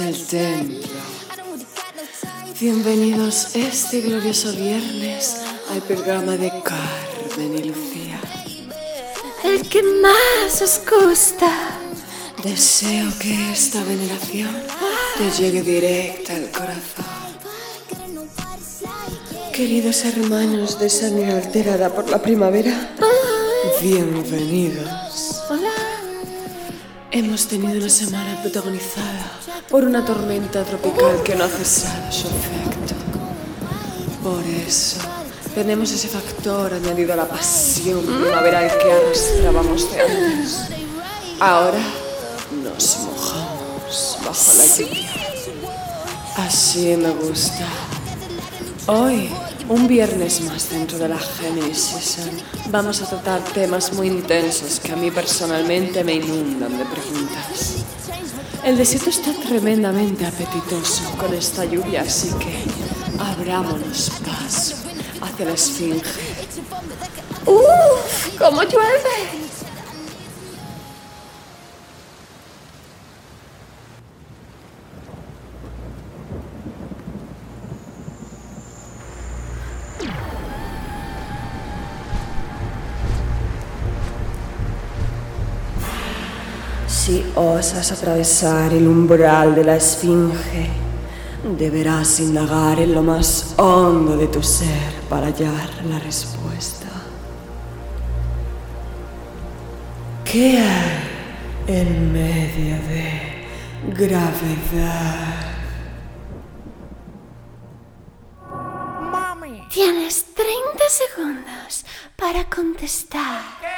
El templo. Bienvenidos este glorioso viernes al programa de Carmen y Lucía. El que más os gusta. Deseo que esta veneración te llegue directa al corazón. Queridos hermanos de sangre alterada por la primavera, bienvenidos. Hemos tenido una semana protagonizada por una tormenta tropical que no ha cesado su efecto. Por eso tenemos ese factor añadido a la pasión primaveral que arrastrábamos de antes. Ahora nos mojamos bajo la lluvia. Así me gusta. Hoy, un viernes más dentro de la Géminis Season, vamos a tratar temas muy intensos que a mí personalmente me inundan de preguntas. El desierto está tremendamente apetitoso con esta lluvia, así que abrámonos paso hacia la esfinge. ¡Uf! ¿Cómo llueve? Osas atravesar el umbral de la esfinge, deberás indagar en lo más hondo de tu ser para hallar la respuesta. ¿Qué hay en medio de gravedad? Tienes 30 segundos para contestar.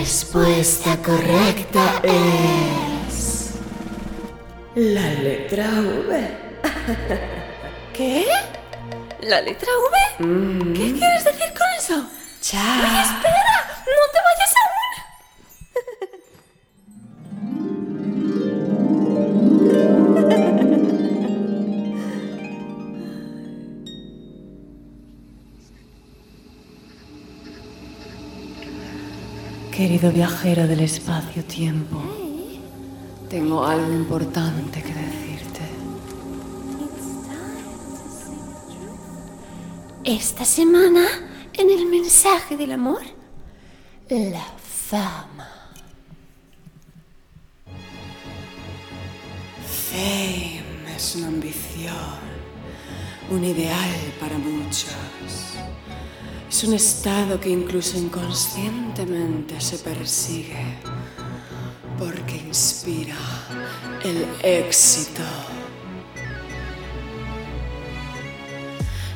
respuesta correcta es... La letra V. ¿Qué? ¿La letra V? ¿Qué quieres decir con eso? Oye, Querido viajero del espacio-tiempo, tengo algo importante que decirte. Esta semana, en el mensaje del amor, la fama. Fame es una ambición, un ideal para muchos. Es un estado que incluso inconscientemente se persigue porque inspira el éxito.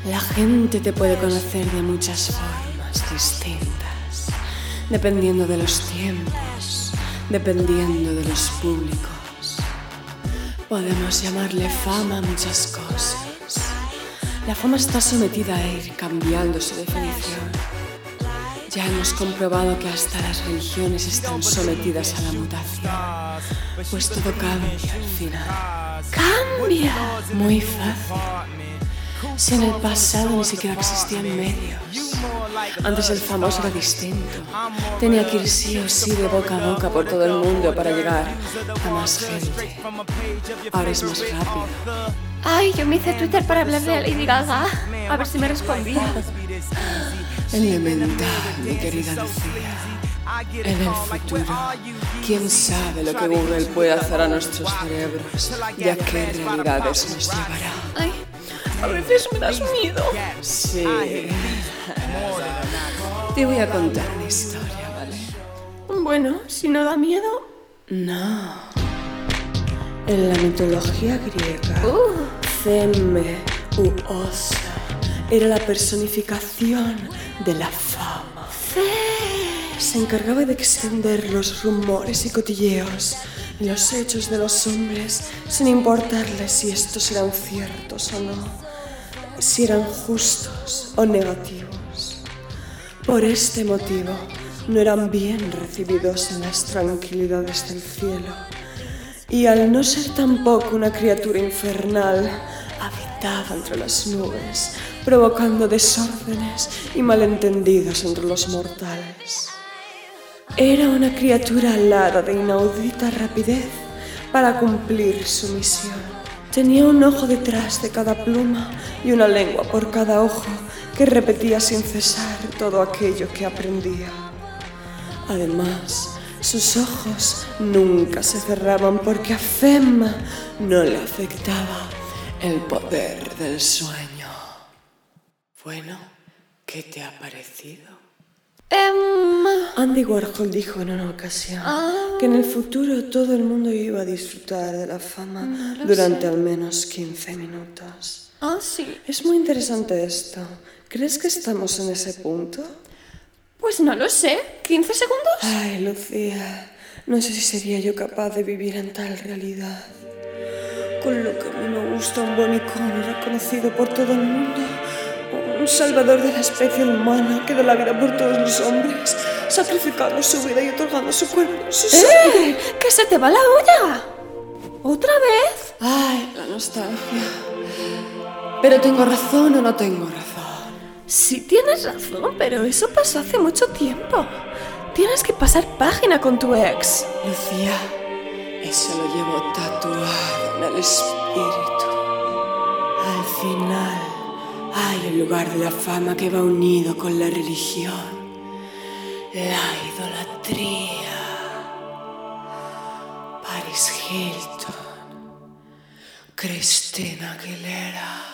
La gente te puede conocer de muchas formas distintas, dependiendo de los tiempos, dependiendo de los públicos. Podemos llamarle fama a muchas cosas. La fama está sometida a ir cambiando su definición. Ya hemos comprobado que hasta las religiones están sometidas a la mutación, pues todo cambia al final. ¡Cambia! Muy fácil. Si en el pasado ni siquiera existían medios. Antes el famoso era distinto. Tenía que ir sí o sí de boca a boca por todo el mundo para llegar a más gente. Ahora es más rápido. Ay, yo me hice Twitter para hablarle a Lady Gaga. A ver si me respondía. Elemental, mi querida Lucía. En el futuro, quién sabe lo que Google puede hacer a nuestros cerebros y a qué realidades nos llevará. Ay, a veces me das miedo. Sí. Te voy a contar una historia, ¿vale? Bueno, si no da miedo, No. En la mitología griega, Uh. U Osa era la personificación de la fama. Se encargaba de extender los rumores y cotilleos y los hechos de los hombres sin importarles si estos eran ciertos o no, si eran justos o negativos. Por este motivo, no eran bien recibidos en las tranquilidades del cielo. Y al no ser tampoco una criatura infernal, habitaba entre las nubes, provocando desórdenes y malentendidos entre los mortales. Era una criatura alada de inaudita rapidez para cumplir su misión. Tenía un ojo detrás de cada pluma y una lengua por cada ojo que repetía sin cesar todo aquello que aprendía. Además, sus ojos nunca se cerraban porque a Femma no le afectaba el poder del sueño. Bueno, ¿qué te ha parecido? Em, Andy Warhol dijo en una ocasión que en el futuro todo el mundo iba a disfrutar de la fama durante al menos 15 minutos. ah, sí. Es muy interesante esto. ¿Crees que estamos en ese punto? Pues no lo sé. ¿15 segundos? Ay, Lucía, no sé si sería yo capaz de vivir en tal realidad. Con lo que a mí me gusta un buen icono reconocido por todo el mundo. Un salvador de la especie humana que da la vida por todos los hombres, sacrificando su vida y otorgando su cuerpo, su. ¡Eh! ¡Que se te va la olla! ¿Otra vez? Ay, la nostalgia. Pero tengo razón o no tengo razón. Sí tienes razón, pero eso pasó hace mucho tiempo. Tienes que pasar página con tu ex. Lucía, eso lo llevo tatuado en el espíritu. Al final, hay un lugar de la fama que va unido con la religión. La idolatría. Paris Hilton. Christina Aguilera.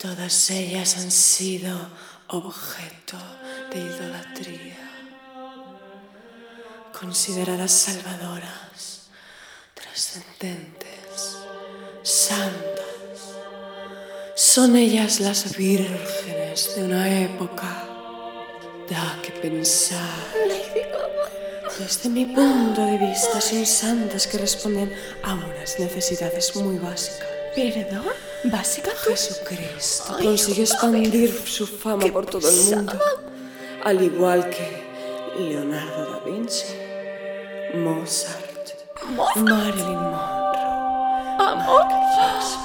Todas ellas han sido objeto de idolatría, consideradas salvadoras, trascendentes, santas. Son ellas las vírgenes de una época. Da que pensar. Desde mi punto de vista, son santas que responden a unas necesidades muy básicas. ¿Perdón? ¿Básica tú? Jesucristo consiguió expandir su fama por todo el mundo, al igual que Leonardo da Vinci, Mozart, Marilyn Monroe, Jackson.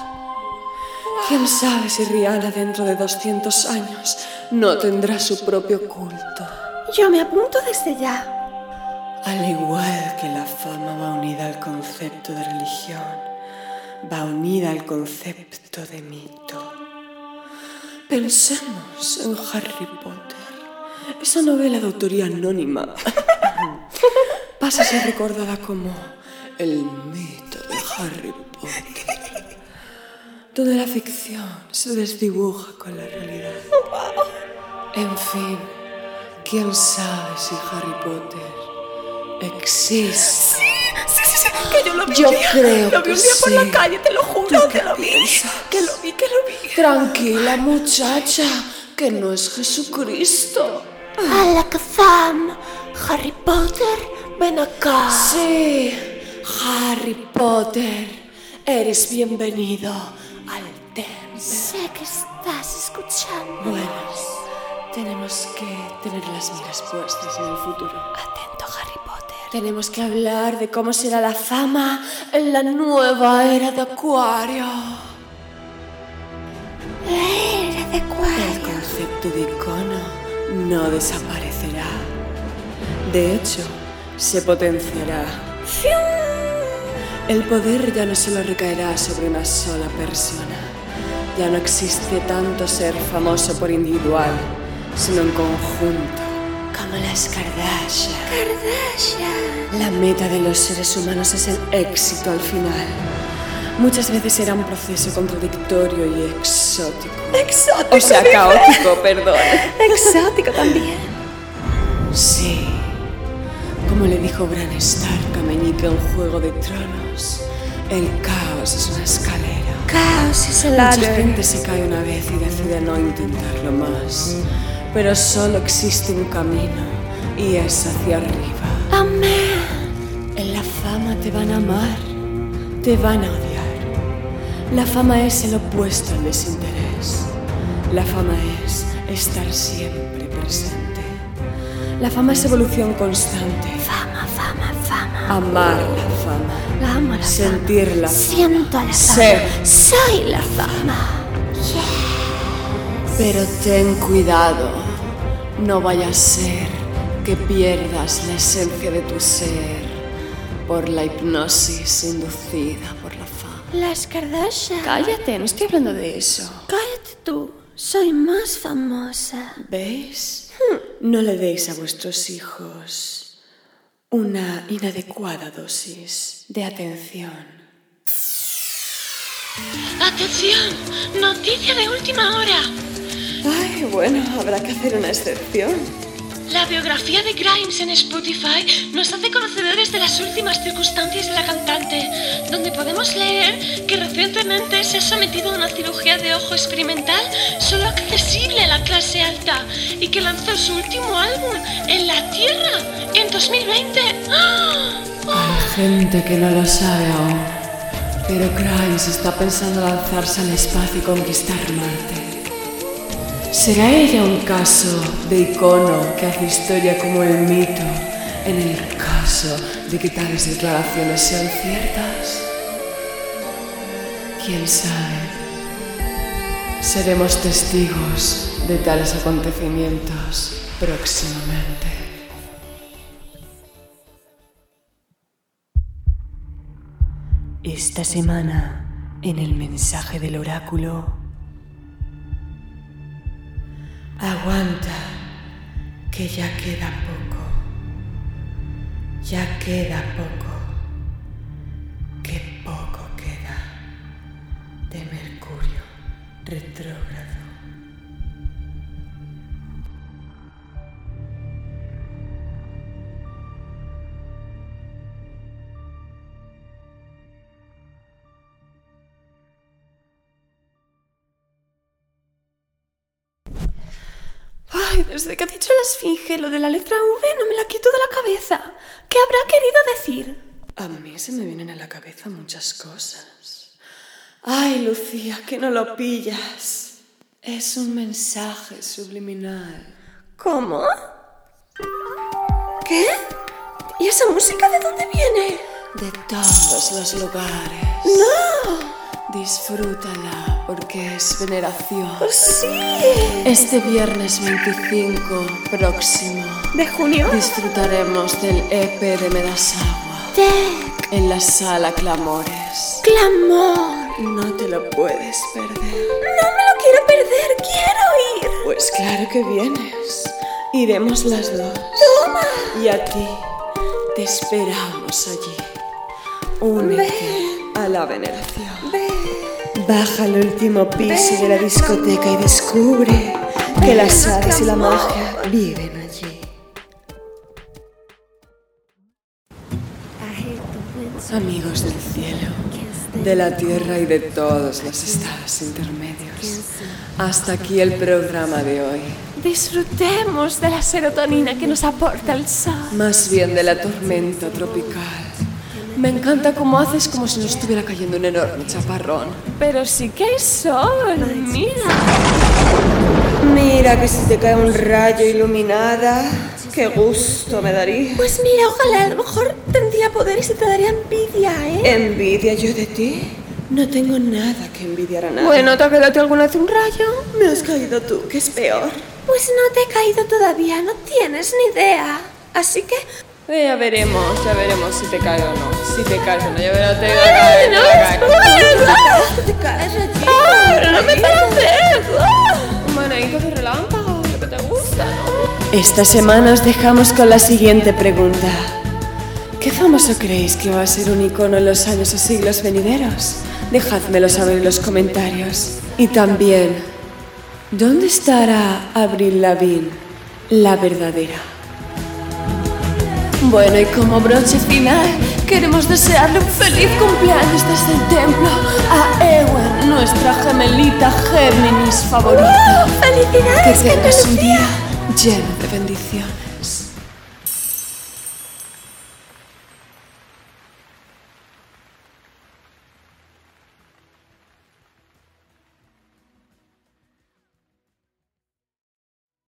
¿Quién sabe si Rihanna dentro de 200 años no tendrá su propio culto? Yo me apunto desde ya. Al igual que la fama va unida al concepto de religión, va unida al concepto de mito. Pensemos en Harry Potter, esa novela de autoría anónima. Pasa a ser recordada como el mito de Harry Potter, donde la ficción se desdibuja con la realidad. En fin, quién sabe si Harry Potter existe. Que yo lo vi Yo un día. creo Lo vi que un día por sí. la calle, te lo juro, ¿Tú que lo vi. piensas? Que lo vi, que lo vi. Tranquila, muchacha, que no es Jesucristo. Alakazam, Harry Potter, ven acá. Sí, Harry Potter, eres bienvenido al templo. Sé que estás escuchando. Bueno, tenemos que tener las miras puestas en el futuro. Potter. Tenemos que hablar de cómo será la fama en la nueva era de Acuario. Era de cuál. El concepto de icono no desaparecerá. De hecho, se potenciará. El poder ya no solo recaerá sobre una sola persona. Ya no existe tanto ser famoso por individual, sino en conjunto, como las Kardashian. Kardashian. La meta de los seres humanos es el éxito al final. Muchas veces era un proceso contradictorio y exótico. Exótico. O sea, caótico, perdón. Exótico también. Sí. Como le dijo Bran Stark a Meñique en Juego de Tronos, el caos es una escalera. Caos is a Mucha gente se cae una vez y decide no intentarlo más. Pero solo existe un camino y es hacia arriba. Amén. En la fama te van a amar, te van a odiar. La fama es el opuesto al desinterés. La fama es estar siempre presente. La fama es evolución constante. Fama, fama, fama. Amar la fama. La amo la fama. Sentir la fama. Siento la fama. Ser. Soy la fama. Pero ten cuidado, no vaya a ser que pierdas la esencia de tu ser por la hipnosis inducida por la fama. Las Kardashian. Cállate, no estoy hablando de eso. Cállate tú. Soy más famosa. ¿Veis? No le deis a vuestros hijos una inadecuada dosis de atención. Atención, noticia de última hora. Ay, bueno, habrá que hacer una excepción. La biografía de Grimes en Spotify nos hace conocedores de las últimas circunstancias de la cantante, donde podemos leer que recientemente se ha sometido a una cirugía de ojo experimental solo accesible a la clase alta y que lanzó su último álbum en la Tierra en 2020. ¡Ah! Hay gente que no lo sabe aún, pero Grimes está pensando lanzarse al espacio y conquistar Marte. ¿Será ella un caso de icono que hace historia como el mito en el caso de que tales declaraciones sean ciertas? ¿Quién sabe? Seremos testigos de tales acontecimientos próximamente. Esta semana, en el mensaje del oráculo, aguanta, que ya queda poco, ya queda poco, que poco queda de Mercurio. Ay, desde que ha dicho la esfinge lo de la letra V no me la quito de la cabeza. ¿Qué habrá querido decir? A mí se me vienen a la cabeza muchas cosas. Ay, Lucía, que no lo pillas. Es un mensaje subliminal. ¿Cómo? ¿Qué? ¿Y esa música de dónde viene? De todos los lugares. ¡No! Disfrútala porque es veneración. ¡Sí! Este viernes 25 próximo ¿De junio? disfrutaremos del EP de Medasagua Tec. en la sala Clamores. Clamor. No te lo puedes perder. No me lo quiero perder, quiero ir. Pues claro que vienes. Iremos las dos. Toma. Y a ti te esperamos allí. Únete a la veneración. Ve. Baja al último piso de la discoteca y descubre que las hadas y la magia viven allí. Amigos del cielo, de la tierra y de todos los estados intermedios. Hasta aquí el programa de hoy. Disfrutemos de la serotonina que nos aporta el sol. Más bien de la tormenta tropical. Me encanta cómo haces como si nos estuviera cayendo un enorme chaparrón. Pero sí que hay sol. Mira. Mira que si te cae un rayo iluminada, qué gusto me daría. Pues mira, ojalá a lo mejor tendría poderes y te daría envidia, ¿eh? ¿Envidia yo de ti? No tengo nada que envidiar a nadie. Bueno, ¿te ha ti alguna vez un rayo? me has caído tú, que es peor. Pues no te he caído todavía, no tienes ni idea. Así que... Eh, ya veremos, ya veremos si te cae o no. Si te caes o no, ya verás. Te ¡Ay, no es ¡Ah, no me pareces! Un manadito de relámpago, lo que te gusta, ¿no? Esta semana os dejamos con la siguiente pregunta. ¿Qué famoso creéis que va a ser un icono en los años o siglos venideros? Dejádmelo saber en los comentarios. Y también, ¿dónde estará Abril Lavigne, la verdadera? Bueno, y como broche final, queremos desearle un feliz cumpleaños desde el templo a Ewen, nuestra gemelita Géminis favorita. ¡Felicidades! Que tengas un día lleno de bendiciones.